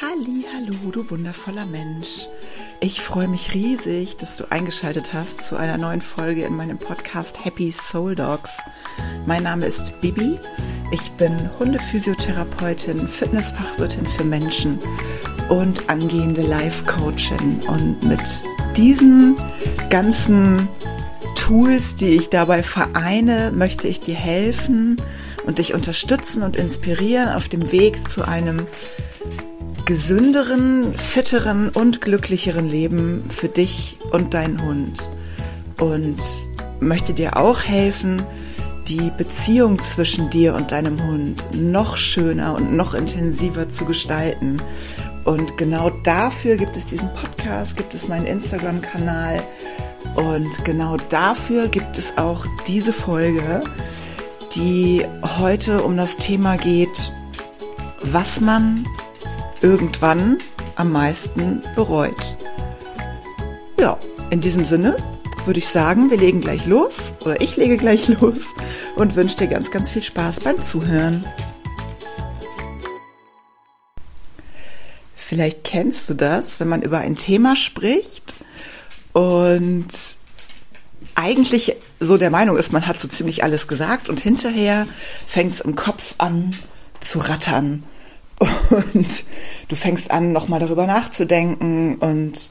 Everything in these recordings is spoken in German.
Halli, hallo, du wundervoller Mensch. Ich freue mich riesig, dass du eingeschaltet hast zu einer neuen Folge in meinem Podcast Happy Soul Dogs. Mein Name ist Bibi. Ich bin Hundephysiotherapeutin, Fitnessfachwirtin für Menschen und angehende Life Coachin. Und mit diesen ganzen Tools, die ich dabei vereine, möchte ich dir helfen und dich unterstützen und inspirieren auf dem Weg zu einem gesünderen, fitteren und glücklicheren Leben für dich und deinen Hund. Und möchte dir auch helfen, die Beziehung zwischen dir und deinem Hund noch schöner und noch intensiver zu gestalten. Und genau dafür gibt es diesen Podcast, gibt es meinen Instagram-Kanal und genau dafür gibt es auch diese Folge, die heute um das Thema geht, was man irgendwann am meisten bereut. Ja, in diesem Sinne würde ich sagen, wir legen gleich los oder ich lege gleich los und wünsche dir ganz, ganz viel Spaß beim Zuhören. Vielleicht kennst du das, wenn man über ein Thema spricht und eigentlich so der Meinung ist, man hat so ziemlich alles gesagt und hinterher fängt es im Kopf an zu rattern und du fängst an, nochmal darüber nachzudenken und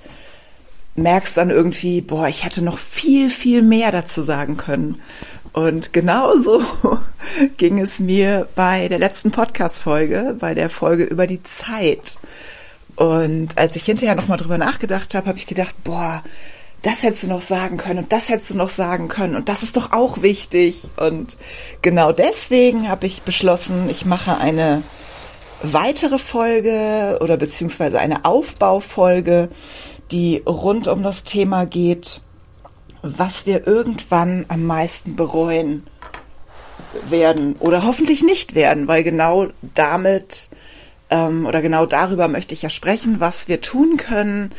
merkst dann irgendwie, boah, ich hätte noch viel, viel mehr dazu sagen können. Und genauso ging es mir bei der letzten Podcast-Folge, bei der Folge über die Zeit. Und als ich hinterher nochmal drüber nachgedacht habe, habe ich gedacht, boah, das hättest du noch sagen können und das hättest du noch sagen können und das ist doch auch wichtig. Und genau deswegen habe ich beschlossen, ich mache eine weitere Folge oder beziehungsweise eine Aufbaufolge, die rund um das Thema geht, was wir irgendwann am meisten bereuen werden oder hoffentlich nicht werden, weil genau damit ähm, oder genau darüber möchte ich ja sprechen, was wir tun können,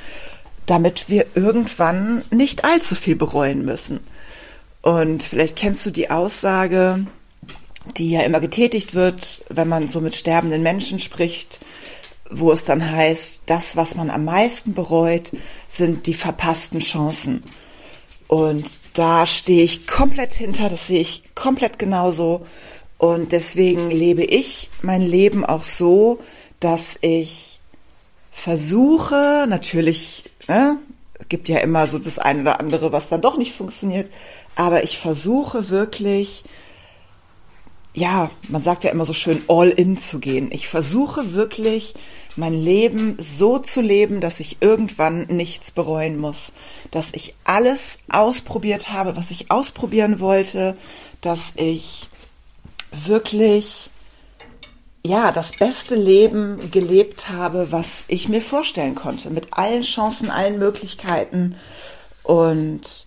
damit wir irgendwann nicht allzu viel bereuen müssen. Und vielleicht kennst du die Aussage, die ja immer getätigt wird, wenn man so mit sterbenden Menschen spricht, wo es dann heißt, das, was man am meisten bereut, sind die verpassten Chancen. Und da stehe ich komplett hinter, das sehe ich komplett genauso. Und deswegen lebe ich mein Leben auch so, dass ich versuche, natürlich, ne, es gibt ja immer so das eine oder andere, was dann doch nicht funktioniert, aber ich versuche wirklich, ja, man sagt ja immer so schön, all in zu gehen. Ich versuche wirklich, mein Leben so zu leben, dass ich irgendwann nichts bereuen muss. Dass ich alles ausprobiert habe, was ich ausprobieren wollte. Dass ich wirklich, ja, das beste Leben gelebt habe, was ich mir vorstellen konnte. Mit allen Chancen, allen Möglichkeiten und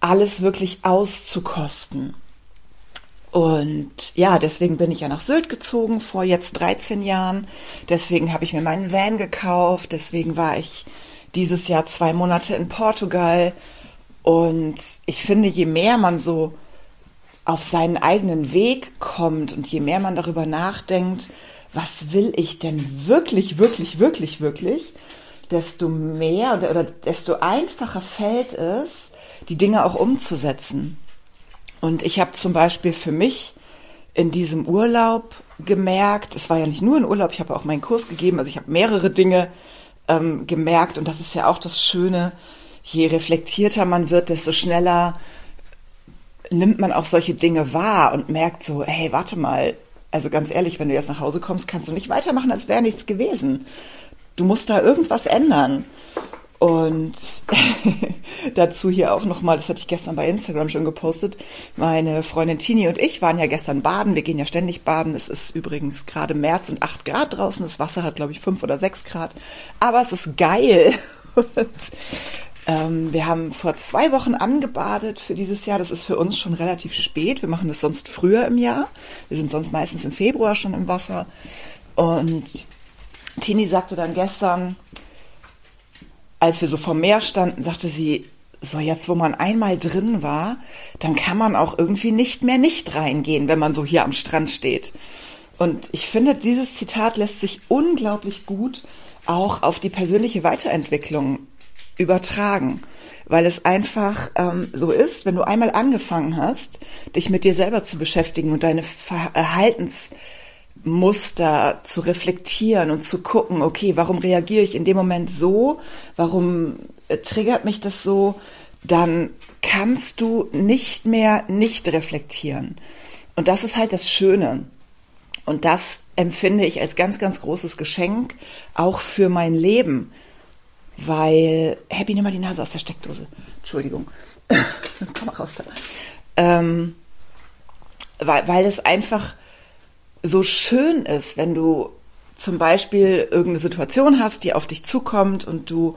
alles wirklich auszukosten. Und ja, deswegen bin ich ja nach Sylt gezogen vor jetzt 13 Jahren. Deswegen habe ich mir meinen Van gekauft. Deswegen war ich dieses Jahr zwei Monate in Portugal. Und ich finde, je mehr man so auf seinen eigenen Weg kommt und je mehr man darüber nachdenkt, was will ich denn wirklich, wirklich, wirklich, wirklich, desto mehr oder, oder desto einfacher fällt es, die Dinge auch umzusetzen. Und ich habe zum Beispiel für mich in diesem Urlaub gemerkt, es war ja nicht nur ein Urlaub, ich habe auch meinen Kurs gegeben, also ich habe mehrere Dinge ähm, gemerkt und das ist ja auch das Schöne, je reflektierter man wird, desto schneller nimmt man auch solche Dinge wahr und merkt so, hey, warte mal, also ganz ehrlich, wenn du jetzt nach Hause kommst, kannst du nicht weitermachen, als wäre nichts gewesen. Du musst da irgendwas ändern. Und dazu hier auch nochmal, das hatte ich gestern bei Instagram schon gepostet, meine Freundin Tini und ich waren ja gestern baden. Wir gehen ja ständig baden. Es ist übrigens gerade März und 8 Grad draußen. Das Wasser hat, glaube ich, 5 oder 6 Grad. Aber es ist geil. Und ähm, wir haben vor zwei Wochen angebadet für dieses Jahr. Das ist für uns schon relativ spät. Wir machen das sonst früher im Jahr. Wir sind sonst meistens im Februar schon im Wasser. Und Tini sagte dann gestern, als wir so vor Meer standen, sagte sie, so jetzt, wo man einmal drin war, dann kann man auch irgendwie nicht mehr nicht reingehen, wenn man so hier am Strand steht. Und ich finde, dieses Zitat lässt sich unglaublich gut auch auf die persönliche Weiterentwicklung übertragen, weil es einfach ähm, so ist, wenn du einmal angefangen hast, dich mit dir selber zu beschäftigen und deine Verhaltensmuster zu reflektieren und zu gucken, okay, warum reagiere ich in dem Moment so, warum äh, triggert mich das so, dann kannst du nicht mehr nicht reflektieren. Und das ist halt das Schöne. Und das empfinde ich als ganz, ganz großes Geschenk auch für mein Leben. Weil, Happy, nimm mal die Nase aus der Steckdose. Entschuldigung. Komm mal raus da. Ähm, weil, weil es einfach so schön ist, wenn du zum Beispiel irgendeine Situation hast, die auf dich zukommt und du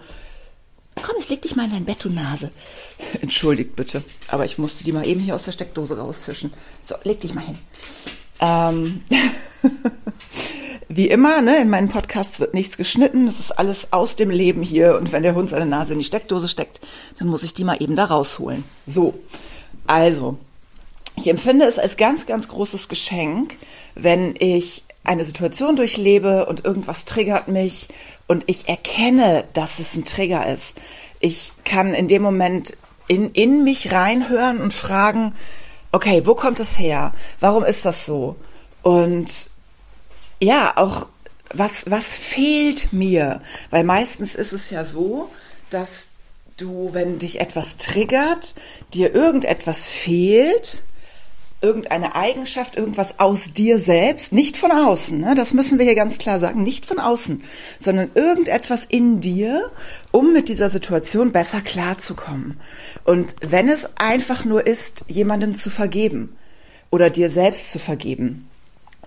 Komm, jetzt leg dich mal in dein Bett, du Nase. Entschuldigt bitte, aber ich musste die mal eben hier aus der Steckdose rausfischen. So, leg dich mal hin. Ähm, wie immer, ne, in meinen Podcasts wird nichts geschnitten. Das ist alles aus dem Leben hier. Und wenn der Hund seine Nase in die Steckdose steckt, dann muss ich die mal eben da rausholen. So, also, ich empfinde es als ganz, ganz großes Geschenk, wenn ich eine Situation durchlebe und irgendwas triggert mich und ich erkenne, dass es ein Trigger ist. Ich kann in dem Moment in, in mich reinhören und fragen, okay, wo kommt es her? Warum ist das so? Und ja, auch was, was fehlt mir? Weil meistens ist es ja so, dass du, wenn dich etwas triggert, dir irgendetwas fehlt, irgendeine Eigenschaft, irgendwas aus dir selbst, nicht von außen, ne? das müssen wir hier ganz klar sagen, nicht von außen, sondern irgendetwas in dir, um mit dieser Situation besser klarzukommen. Und wenn es einfach nur ist, jemandem zu vergeben oder dir selbst zu vergeben,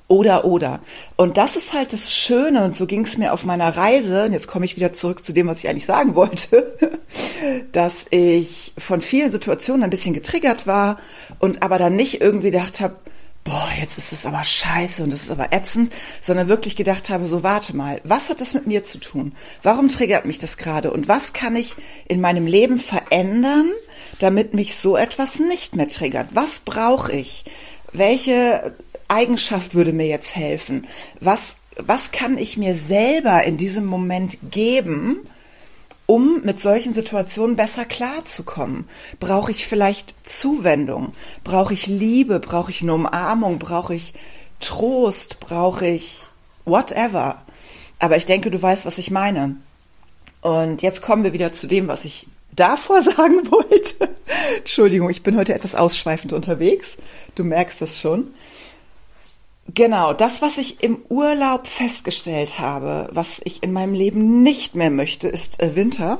oder oder. Und das ist halt das Schöne und so ging es mir auf meiner Reise, und jetzt komme ich wieder zurück zu dem, was ich eigentlich sagen wollte, dass ich von vielen Situationen ein bisschen getriggert war und aber dann nicht irgendwie gedacht habe, boah, jetzt ist es aber scheiße und es ist aber ätzend, sondern wirklich gedacht habe, so warte mal, was hat das mit mir zu tun? Warum triggert mich das gerade? Und was kann ich in meinem Leben verändern, damit mich so etwas nicht mehr triggert? Was brauche ich? Welche Eigenschaft würde mir jetzt helfen? Was, was kann ich mir selber in diesem Moment geben, um mit solchen Situationen besser klarzukommen? Brauche ich vielleicht Zuwendung? Brauche ich Liebe? Brauche ich eine Umarmung? Brauche ich Trost? Brauche ich whatever? Aber ich denke, du weißt, was ich meine. Und jetzt kommen wir wieder zu dem, was ich davor sagen wollte. Entschuldigung, ich bin heute etwas ausschweifend unterwegs. Du merkst das schon. Genau, das, was ich im Urlaub festgestellt habe, was ich in meinem Leben nicht mehr möchte, ist äh, Winter.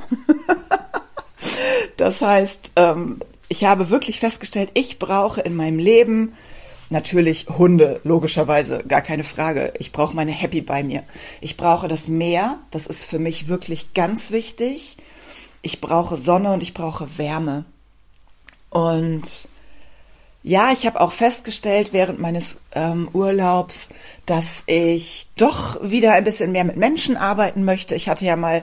das heißt, ähm, ich habe wirklich festgestellt, ich brauche in meinem Leben natürlich Hunde, logischerweise, gar keine Frage. Ich brauche meine Happy bei mir. Ich brauche das Meer, das ist für mich wirklich ganz wichtig. Ich brauche Sonne und ich brauche Wärme. Und ja, ich habe auch festgestellt während meines ähm, Urlaubs, dass ich doch wieder ein bisschen mehr mit Menschen arbeiten möchte. Ich hatte ja mal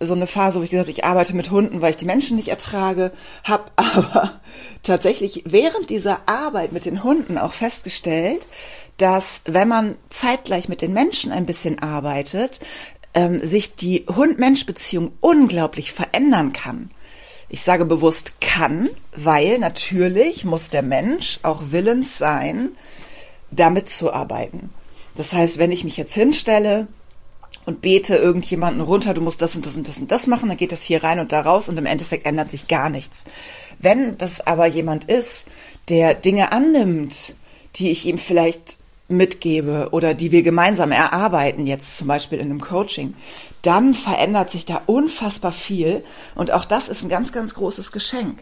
so eine Phase, wo ich gesagt habe, ich arbeite mit Hunden, weil ich die Menschen nicht ertrage, habe aber tatsächlich während dieser Arbeit mit den Hunden auch festgestellt, dass wenn man zeitgleich mit den Menschen ein bisschen arbeitet, ähm, sich die Hund-Mensch-Beziehung unglaublich verändern kann. Ich sage bewusst kann, weil natürlich muss der Mensch auch willens sein, damit zu arbeiten. Das heißt, wenn ich mich jetzt hinstelle und bete irgendjemanden runter, du musst das und das und das und das machen, dann geht das hier rein und da raus und im Endeffekt ändert sich gar nichts. Wenn das aber jemand ist, der Dinge annimmt, die ich ihm vielleicht mitgebe oder die wir gemeinsam erarbeiten, jetzt zum Beispiel in einem Coaching, dann verändert sich da unfassbar viel. Und auch das ist ein ganz, ganz großes Geschenk.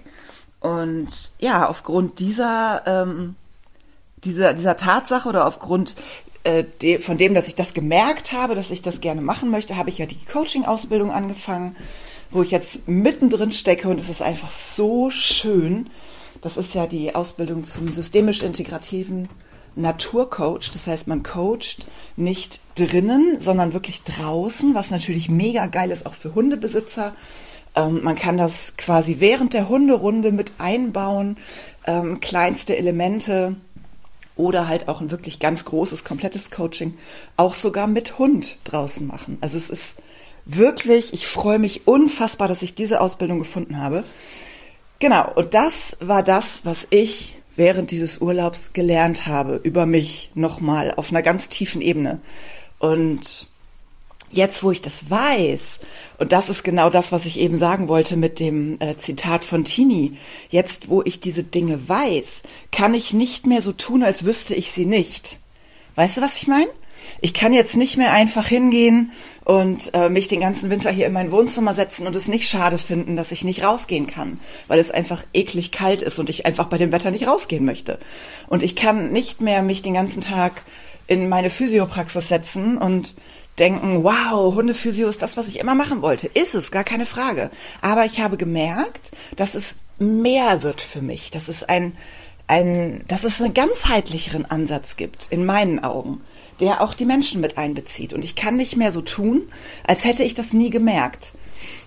Und ja, aufgrund dieser, ähm, dieser, dieser Tatsache oder aufgrund äh, von dem, dass ich das gemerkt habe, dass ich das gerne machen möchte, habe ich ja die Coaching-Ausbildung angefangen, wo ich jetzt mittendrin stecke und es ist einfach so schön. Das ist ja die Ausbildung zum systemisch integrativen Naturcoach. Das heißt, man coacht nicht drinnen, sondern wirklich draußen, was natürlich mega geil ist, auch für Hundebesitzer. Ähm, man kann das quasi während der Hunderunde mit einbauen, ähm, kleinste Elemente oder halt auch ein wirklich ganz großes, komplettes Coaching, auch sogar mit Hund draußen machen. Also es ist wirklich, ich freue mich unfassbar, dass ich diese Ausbildung gefunden habe. Genau, und das war das, was ich während dieses Urlaubs gelernt habe über mich nochmal auf einer ganz tiefen Ebene. Und jetzt, wo ich das weiß, und das ist genau das, was ich eben sagen wollte mit dem äh, Zitat von Tini, jetzt, wo ich diese Dinge weiß, kann ich nicht mehr so tun, als wüsste ich sie nicht. Weißt du, was ich meine? Ich kann jetzt nicht mehr einfach hingehen und äh, mich den ganzen Winter hier in mein Wohnzimmer setzen und es nicht schade finden, dass ich nicht rausgehen kann, weil es einfach eklig kalt ist und ich einfach bei dem Wetter nicht rausgehen möchte. Und ich kann nicht mehr mich den ganzen Tag in meine Physiopraxis setzen und denken, wow, Hundephysio ist das, was ich immer machen wollte. Ist es, gar keine Frage. Aber ich habe gemerkt, dass es mehr wird für mich, dass es ein, ein, dass es einen ganzheitlicheren Ansatz gibt, in meinen Augen, der auch die Menschen mit einbezieht. Und ich kann nicht mehr so tun, als hätte ich das nie gemerkt.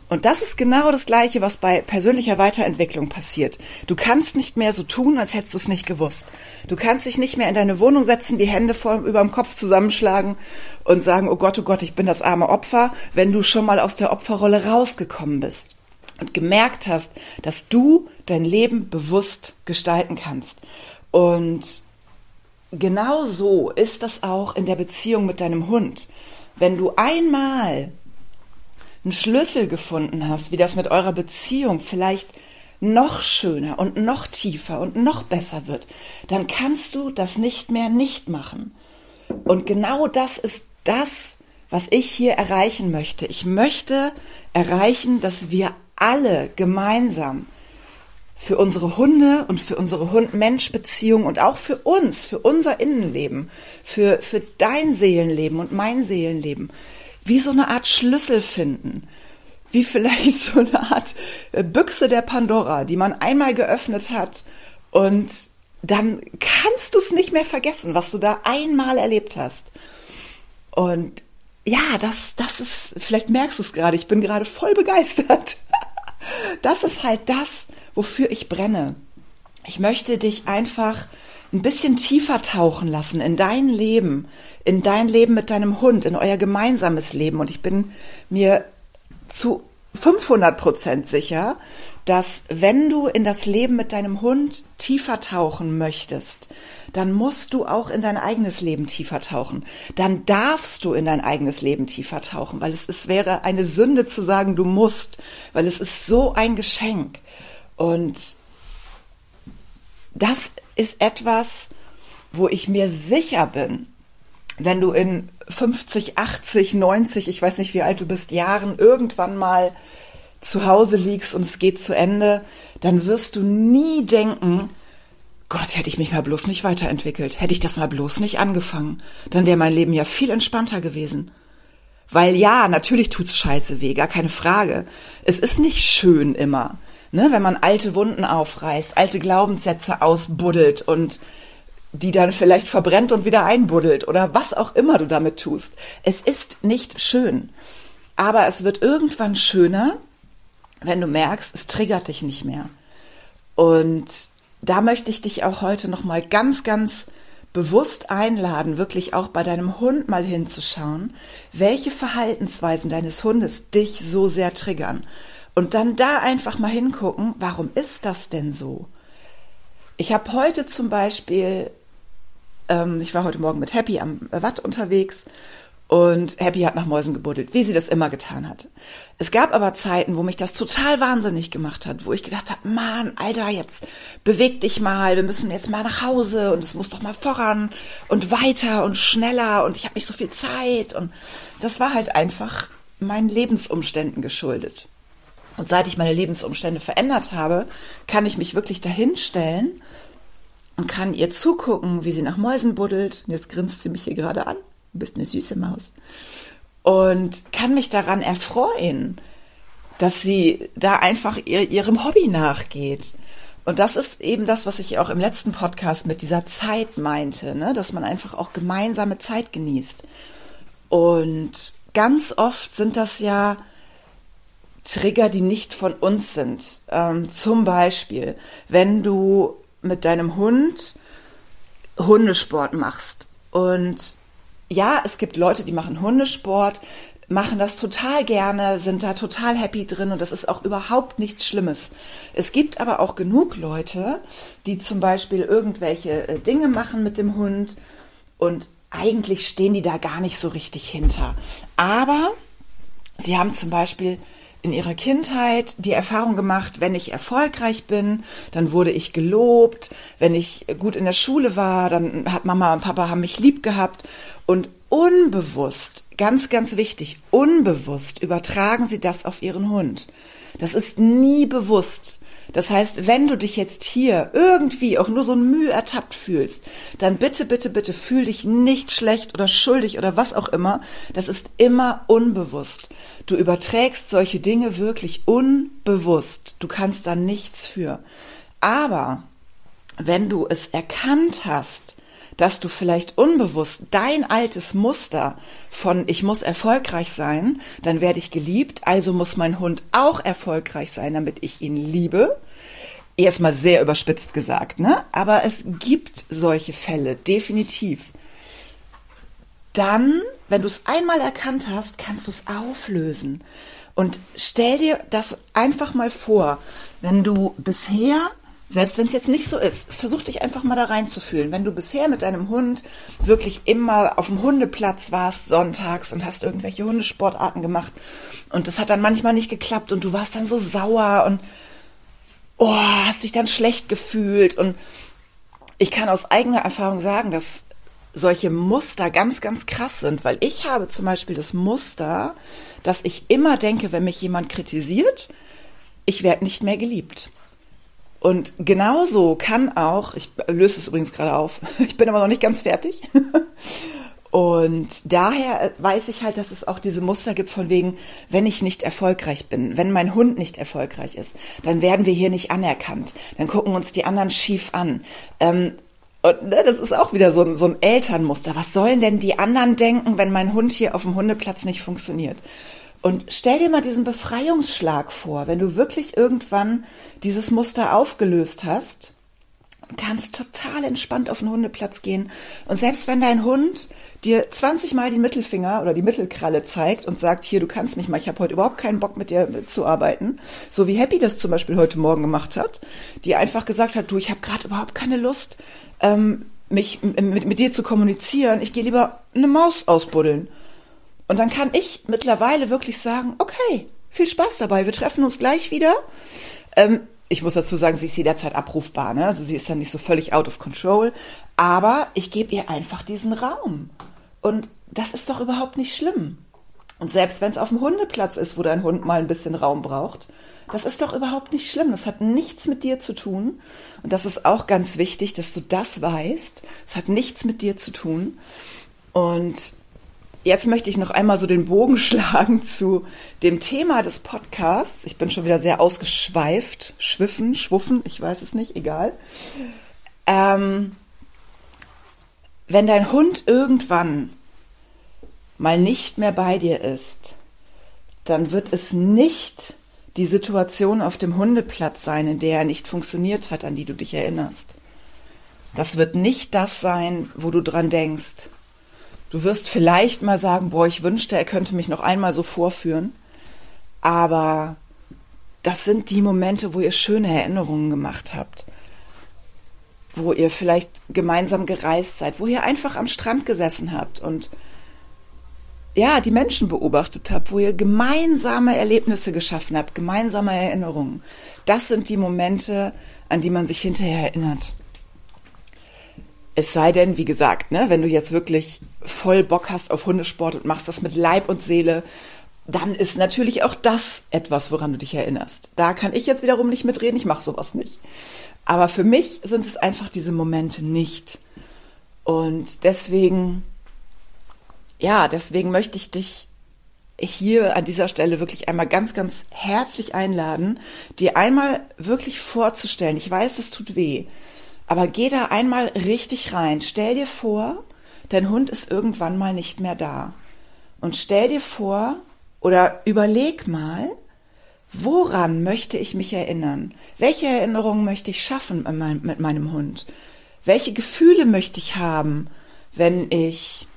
Und das ist genau das Gleiche, was bei persönlicher Weiterentwicklung passiert. Du kannst nicht mehr so tun, als hättest du es nicht gewusst. Du kannst dich nicht mehr in deine Wohnung setzen, die Hände vor, über dem Kopf zusammenschlagen und sagen, oh Gott, oh Gott, ich bin das arme Opfer, wenn du schon mal aus der Opferrolle rausgekommen bist und gemerkt hast, dass du dein Leben bewusst gestalten kannst. Und genau so ist das auch in der Beziehung mit deinem Hund. Wenn du einmal einen Schlüssel gefunden hast, wie das mit eurer Beziehung vielleicht noch schöner und noch tiefer und noch besser wird, dann kannst du das nicht mehr nicht machen. Und genau das ist das, was ich hier erreichen möchte. Ich möchte erreichen, dass wir alle gemeinsam für unsere Hunde und für unsere Hund-Mensch-Beziehung und auch für uns, für unser Innenleben, für, für dein Seelenleben und mein Seelenleben wie so eine Art Schlüssel finden. Wie vielleicht so eine Art äh, Büchse der Pandora, die man einmal geöffnet hat und dann kannst du es nicht mehr vergessen, was du da einmal erlebt hast. Und ja, das, das ist, vielleicht merkst du es gerade, ich bin gerade voll begeistert. Das ist halt das, wofür ich brenne. Ich möchte dich einfach ein bisschen tiefer tauchen lassen in dein Leben, in dein Leben mit deinem Hund, in euer gemeinsames Leben. Und ich bin mir zu 500 Prozent sicher, dass wenn du in das Leben mit deinem Hund tiefer tauchen möchtest, dann musst du auch in dein eigenes Leben tiefer tauchen. Dann darfst du in dein eigenes Leben tiefer tauchen, weil es, es wäre eine Sünde zu sagen, du musst, weil es ist so ein Geschenk. Und das ist etwas, wo ich mir sicher bin, wenn du in 50, 80, 90, ich weiß nicht wie alt du bist, Jahren irgendwann mal zu Hause liegst und es geht zu Ende, dann wirst du nie denken, Gott, hätte ich mich mal bloß nicht weiterentwickelt, hätte ich das mal bloß nicht angefangen, dann wäre mein Leben ja viel entspannter gewesen. Weil ja, natürlich tut's scheiße weh, gar keine Frage. Es ist nicht schön immer ne, wenn man alte Wunden aufreißt, alte Glaubenssätze ausbuddelt und die dann vielleicht verbrennt und wieder einbuddelt oder was auch immer du damit tust. Es ist nicht schön. Aber es wird irgendwann schöner, wenn du merkst, es triggert dich nicht mehr. Und da möchte ich dich auch heute nochmal ganz, ganz bewusst einladen, wirklich auch bei deinem Hund mal hinzuschauen, welche Verhaltensweisen deines Hundes dich so sehr triggern. Und dann da einfach mal hingucken, warum ist das denn so? Ich habe heute zum Beispiel, ähm, ich war heute Morgen mit Happy am Watt unterwegs und Happy hat nach Mäusen gebuddelt, wie sie das immer getan hat. Es gab aber Zeiten, wo mich das total wahnsinnig gemacht hat, wo ich gedacht habe, Mann, Alter, jetzt beweg dich mal, wir müssen jetzt mal nach Hause und es muss doch mal voran und weiter und schneller und ich habe nicht so viel Zeit und das war halt einfach meinen Lebensumständen geschuldet. Und seit ich meine Lebensumstände verändert habe, kann ich mich wirklich dahinstellen und kann ihr zugucken, wie sie nach Mäusen buddelt. Und jetzt grinst sie mich hier gerade an. Du bist eine süße Maus. Und kann mich daran erfreuen, dass sie da einfach ihr, ihrem Hobby nachgeht. Und das ist eben das, was ich auch im letzten Podcast mit dieser Zeit meinte, ne? dass man einfach auch gemeinsame Zeit genießt. Und ganz oft sind das ja Trigger, die nicht von uns sind. Ähm, zum Beispiel, wenn du mit deinem Hund Hundesport machst. Und ja, es gibt Leute, die machen Hundesport, machen das total gerne, sind da total happy drin und das ist auch überhaupt nichts Schlimmes. Es gibt aber auch genug Leute, die zum Beispiel irgendwelche äh, Dinge machen mit dem Hund und eigentlich stehen die da gar nicht so richtig hinter. Aber sie haben zum Beispiel in ihrer Kindheit die Erfahrung gemacht, wenn ich erfolgreich bin, dann wurde ich gelobt, wenn ich gut in der Schule war, dann hat Mama und Papa haben mich lieb gehabt und unbewusst, ganz, ganz wichtig, unbewusst übertragen sie das auf ihren Hund. Das ist nie bewusst. Das heißt, wenn du dich jetzt hier irgendwie auch nur so ein Mühe ertappt fühlst, dann bitte, bitte, bitte fühl dich nicht schlecht oder schuldig oder was auch immer. Das ist immer unbewusst. Du überträgst solche Dinge wirklich unbewusst. Du kannst da nichts für. Aber wenn du es erkannt hast, dass du vielleicht unbewusst dein altes Muster von ich muss erfolgreich sein, dann werde ich geliebt, also muss mein Hund auch erfolgreich sein, damit ich ihn liebe. Erstmal sehr überspitzt gesagt, ne? Aber es gibt solche Fälle, definitiv. Dann, wenn du es einmal erkannt hast, kannst du es auflösen. Und stell dir das einfach mal vor, wenn du bisher selbst wenn es jetzt nicht so ist, versuch dich einfach mal da reinzufühlen. Wenn du bisher mit deinem Hund wirklich immer auf dem Hundeplatz warst sonntags und hast irgendwelche Hundesportarten gemacht und das hat dann manchmal nicht geklappt und du warst dann so sauer und oh, hast dich dann schlecht gefühlt und ich kann aus eigener Erfahrung sagen, dass solche Muster ganz, ganz krass sind, weil ich habe zum Beispiel das Muster, dass ich immer denke, wenn mich jemand kritisiert, ich werde nicht mehr geliebt. Und genauso kann auch, ich löse es übrigens gerade auf, ich bin aber noch nicht ganz fertig. Und daher weiß ich halt, dass es auch diese Muster gibt von wegen, wenn ich nicht erfolgreich bin, wenn mein Hund nicht erfolgreich ist, dann werden wir hier nicht anerkannt. Dann gucken uns die anderen schief an. Ähm, und ne, das ist auch wieder so ein, so ein Elternmuster. Was sollen denn die anderen denken, wenn mein Hund hier auf dem Hundeplatz nicht funktioniert? Und stell dir mal diesen Befreiungsschlag vor, wenn du wirklich irgendwann dieses Muster aufgelöst hast, kannst total entspannt auf den Hundeplatz gehen. Und selbst wenn dein Hund dir 20 Mal die Mittelfinger oder die Mittelkralle zeigt und sagt, hier, du kannst mich mal, ich habe heute überhaupt keinen Bock mit dir zu arbeiten, so wie Happy das zum Beispiel heute Morgen gemacht hat, die einfach gesagt hat, du, ich habe gerade überhaupt keine Lust, ähm, mich mit, mit dir zu kommunizieren, ich gehe lieber eine Maus ausbuddeln. Und dann kann ich mittlerweile wirklich sagen, okay, viel Spaß dabei, wir treffen uns gleich wieder. Ähm, ich muss dazu sagen, sie ist jederzeit abrufbar, ne? also sie ist dann nicht so völlig out of control, aber ich gebe ihr einfach diesen Raum. Und das ist doch überhaupt nicht schlimm. Und selbst wenn es auf dem Hundeplatz ist, wo dein Hund mal ein bisschen Raum braucht, das ist doch überhaupt nicht schlimm. Das hat nichts mit dir zu tun. Und das ist auch ganz wichtig, dass du das weißt. Es hat nichts mit dir zu tun. Und Jetzt möchte ich noch einmal so den Bogen schlagen zu dem Thema des Podcasts. Ich bin schon wieder sehr ausgeschweift, schwiffen, schwuffen, ich weiß es nicht, egal. Ähm, wenn dein Hund irgendwann mal nicht mehr bei dir ist, dann wird es nicht die Situation auf dem Hundeplatz sein, in der er nicht funktioniert hat, an die du dich erinnerst. Das wird nicht das sein, wo du dran denkst. Du wirst vielleicht mal sagen, boah, ich wünschte, er könnte mich noch einmal so vorführen. Aber das sind die Momente, wo ihr schöne Erinnerungen gemacht habt. Wo ihr vielleicht gemeinsam gereist seid, wo ihr einfach am Strand gesessen habt und ja, die Menschen beobachtet habt, wo ihr gemeinsame Erlebnisse geschaffen habt, gemeinsame Erinnerungen. Das sind die Momente, an die man sich hinterher erinnert. Es sei denn, wie gesagt, ne, wenn du jetzt wirklich voll Bock hast auf Hundesport und machst das mit Leib und Seele, dann ist natürlich auch das etwas, woran du dich erinnerst. Da kann ich jetzt wiederum nicht mitreden, ich mache sowas nicht. Aber für mich sind es einfach diese Momente nicht. Und deswegen, ja, deswegen möchte ich dich hier an dieser Stelle wirklich einmal ganz, ganz herzlich einladen, dir einmal wirklich vorzustellen. Ich weiß, es tut weh, aber geh da einmal richtig rein. Stell dir vor, dein Hund ist irgendwann mal nicht mehr da. Und stell dir vor oder überleg mal, woran möchte ich mich erinnern? Welche Erinnerungen möchte ich schaffen mit meinem Hund? Welche Gefühle möchte ich haben, wenn ich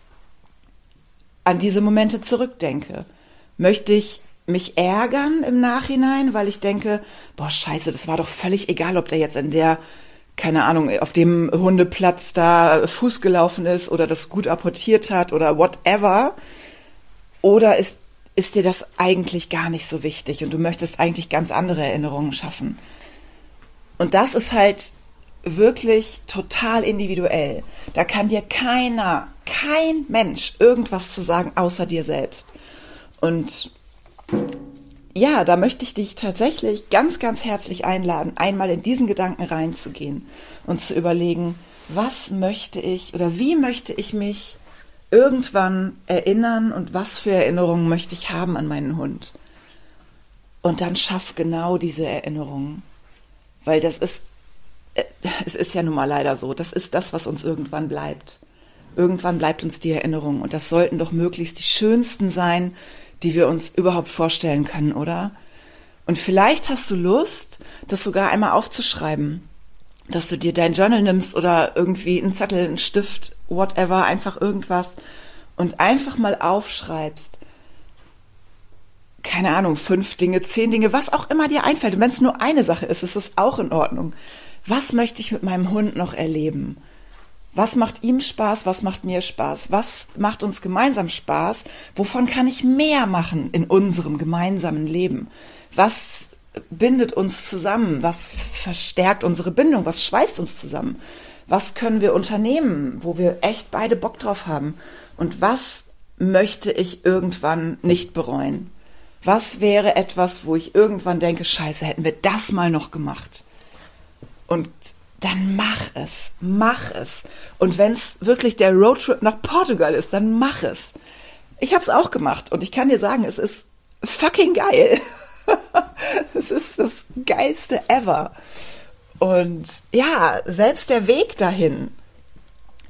an diese Momente zurückdenke? Möchte ich mich ärgern im Nachhinein, weil ich denke, boah, scheiße, das war doch völlig egal, ob der jetzt in der, keine Ahnung, auf dem Hundeplatz da Fuß gelaufen ist oder das gut apportiert hat oder whatever. Oder ist, ist dir das eigentlich gar nicht so wichtig und du möchtest eigentlich ganz andere Erinnerungen schaffen? Und das ist halt wirklich total individuell. Da kann dir keiner, kein Mensch irgendwas zu sagen, außer dir selbst. Und ja, da möchte ich dich tatsächlich ganz, ganz herzlich einladen, einmal in diesen Gedanken reinzugehen und zu überlegen, was möchte ich oder wie möchte ich mich irgendwann erinnern und was für Erinnerungen möchte ich haben an meinen Hund. Und dann schaff genau diese Erinnerungen. Weil das ist, äh, es ist ja nun mal leider so, das ist das, was uns irgendwann bleibt. Irgendwann bleibt uns die Erinnerung. Und das sollten doch möglichst die schönsten sein, die wir uns überhaupt vorstellen können, oder? Und vielleicht hast du Lust, das sogar einmal aufzuschreiben, dass du dir dein Journal nimmst oder irgendwie einen Zettel, einen Stift, whatever, einfach irgendwas und einfach mal aufschreibst. Keine Ahnung, fünf Dinge, zehn Dinge, was auch immer dir einfällt. Und wenn es nur eine Sache ist, ist es auch in Ordnung. Was möchte ich mit meinem Hund noch erleben? Was macht ihm Spaß? Was macht mir Spaß? Was macht uns gemeinsam Spaß? Wovon kann ich mehr machen in unserem gemeinsamen Leben? Was bindet uns zusammen? Was verstärkt unsere Bindung? Was schweißt uns zusammen? Was können wir unternehmen, wo wir echt beide Bock drauf haben? Und was möchte ich irgendwann nicht bereuen? Was wäre etwas, wo ich irgendwann denke, scheiße, hätten wir das mal noch gemacht? Und dann mach es, mach es. Und wenn es wirklich der Roadtrip nach Portugal ist, dann mach es. Ich habe es auch gemacht und ich kann dir sagen, es ist fucking geil. es ist das geilste ever. Und ja, selbst der Weg dahin,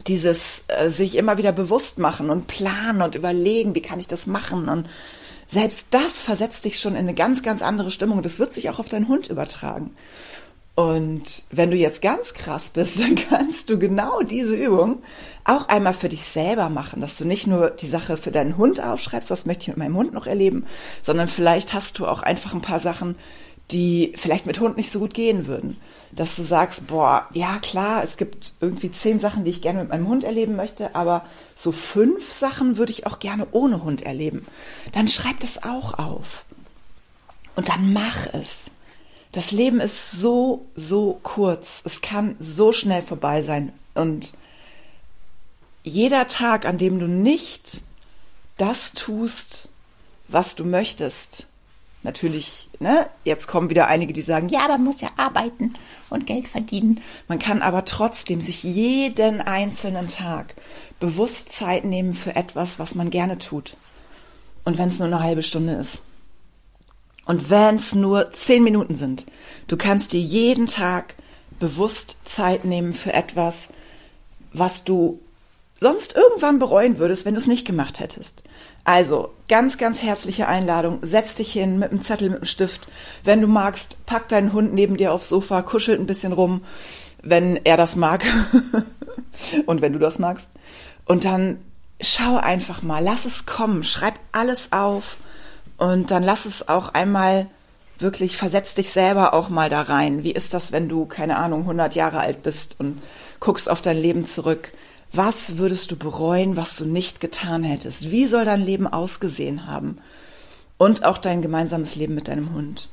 dieses äh, sich immer wieder bewusst machen und planen und überlegen, wie kann ich das machen und selbst das versetzt dich schon in eine ganz, ganz andere Stimmung. Das wird sich auch auf deinen Hund übertragen. Und wenn du jetzt ganz krass bist, dann kannst du genau diese Übung auch einmal für dich selber machen, dass du nicht nur die Sache für deinen Hund aufschreibst, was möchte ich mit meinem Hund noch erleben, sondern vielleicht hast du auch einfach ein paar Sachen, die vielleicht mit Hund nicht so gut gehen würden. Dass du sagst, boah, ja klar, es gibt irgendwie zehn Sachen, die ich gerne mit meinem Hund erleben möchte, aber so fünf Sachen würde ich auch gerne ohne Hund erleben. Dann schreib das auch auf. Und dann mach es. Das Leben ist so, so kurz. Es kann so schnell vorbei sein. Und jeder Tag, an dem du nicht das tust, was du möchtest, natürlich, ne, jetzt kommen wieder einige, die sagen, ja, man muss ja arbeiten und Geld verdienen. Man kann aber trotzdem sich jeden einzelnen Tag bewusst Zeit nehmen für etwas, was man gerne tut. Und wenn es nur eine halbe Stunde ist. Und wenn es nur zehn Minuten sind, du kannst dir jeden Tag bewusst Zeit nehmen für etwas, was du sonst irgendwann bereuen würdest, wenn du es nicht gemacht hättest. Also, ganz, ganz herzliche Einladung. Setz dich hin mit einem Zettel, mit einem Stift. Wenn du magst, pack deinen Hund neben dir aufs Sofa, kuschelt ein bisschen rum, wenn er das mag. Und wenn du das magst. Und dann schau einfach mal, lass es kommen, schreib alles auf und dann lass es auch einmal wirklich, versetz dich selber auch mal da rein. Wie ist das, wenn du, keine Ahnung, 100 Jahre alt bist und guckst auf dein Leben zurück? Was würdest du bereuen, was du nicht getan hättest? Wie soll dein Leben ausgesehen haben? Und auch dein gemeinsames Leben mit deinem Hund.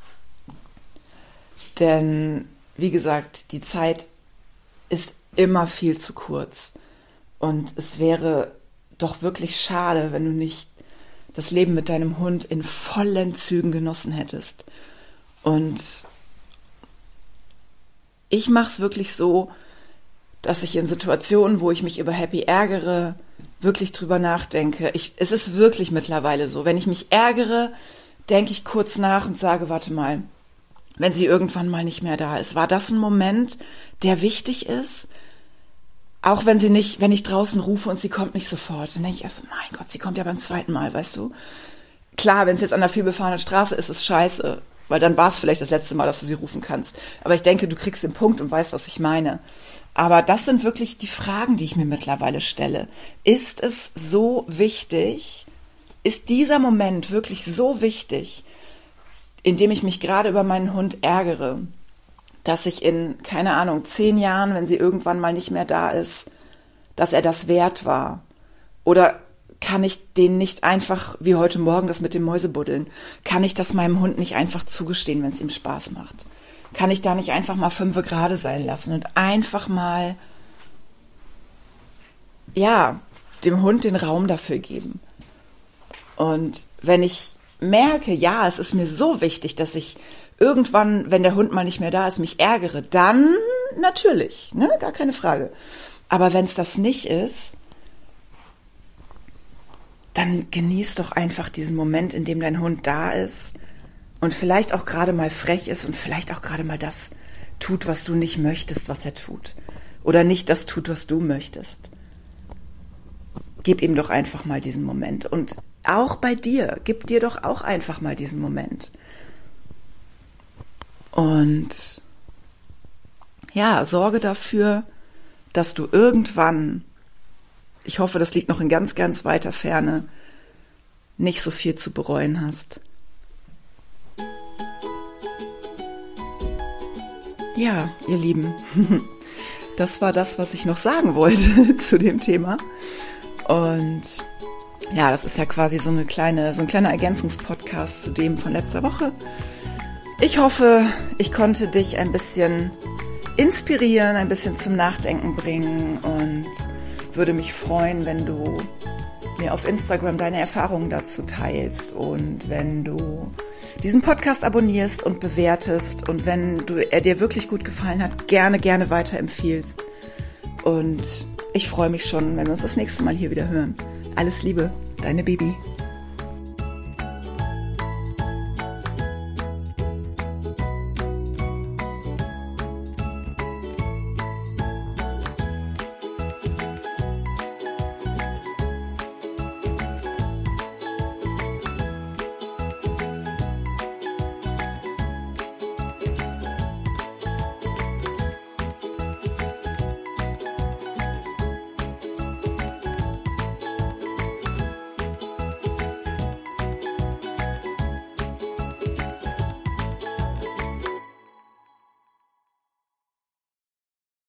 Denn, wie gesagt, die Zeit ist immer viel zu kurz. Und es wäre doch wirklich schade, wenn du nicht das Leben mit deinem Hund in vollen Zügen genossen hättest. Und ich mache es wirklich so, dass ich in Situationen, wo ich mich über Happy ärgere, wirklich drüber nachdenke. Ich, es ist wirklich mittlerweile so. Wenn ich mich ärgere, denke ich kurz nach und sage, warte mal, wenn sie irgendwann mal nicht mehr da ist, war das ein Moment, der wichtig ist? Auch wenn sie nicht, wenn ich draußen rufe und sie kommt nicht sofort, dann denke ich erst, mein Gott, sie kommt ja beim zweiten Mal, weißt du? Klar, wenn es jetzt an einer vielbefahrenen Straße ist, ist es scheiße, weil dann war es vielleicht das letzte Mal, dass du sie rufen kannst. Aber ich denke, du kriegst den Punkt und weißt, was ich meine. Aber das sind wirklich die Fragen, die ich mir mittlerweile stelle. Ist es so wichtig? Ist dieser Moment wirklich so wichtig, in dem ich mich gerade über meinen Hund ärgere, dass ich in, keine Ahnung, zehn Jahren, wenn sie irgendwann mal nicht mehr da ist, dass er das wert war? Oder kann ich den nicht einfach, wie heute Morgen das mit dem Mäusebuddeln, kann ich das meinem Hund nicht einfach zugestehen, wenn es ihm Spaß macht? Kann ich da nicht einfach mal fünfe gerade sein lassen und einfach mal, ja, dem Hund den Raum dafür geben? Und wenn ich merke, ja, es ist mir so wichtig, dass ich irgendwann, wenn der Hund mal nicht mehr da ist, mich ärgere, dann natürlich, ne, gar keine Frage. Aber wenn es das nicht ist, dann genieß doch einfach diesen Moment, in dem dein Hund da ist und vielleicht auch gerade mal frech ist und vielleicht auch gerade mal das tut, was du nicht möchtest, was er tut. Oder nicht das tut, was du möchtest. Gib ihm doch einfach mal diesen Moment. Und auch bei dir, gib dir doch auch einfach mal diesen Moment. Und ja, sorge dafür, dass du irgendwann ich hoffe, das liegt noch in ganz, ganz weiter Ferne, nicht so viel zu bereuen hast. Ja, ihr Lieben, das war das, was ich noch sagen wollte zu dem Thema. Und ja, das ist ja quasi so eine kleine, so ein kleiner Ergänzungspodcast zu dem von letzter Woche. Ich hoffe, ich konnte dich ein bisschen inspirieren, ein bisschen zum Nachdenken bringen und würde mich freuen, wenn du mir auf Instagram deine Erfahrungen dazu teilst und wenn du diesen Podcast abonnierst und bewertest und wenn du, er dir wirklich gut gefallen hat, gerne, gerne weiterempfiehlst. Und ich freue mich schon, wenn wir uns das nächste Mal hier wieder hören. Alles Liebe, deine Baby.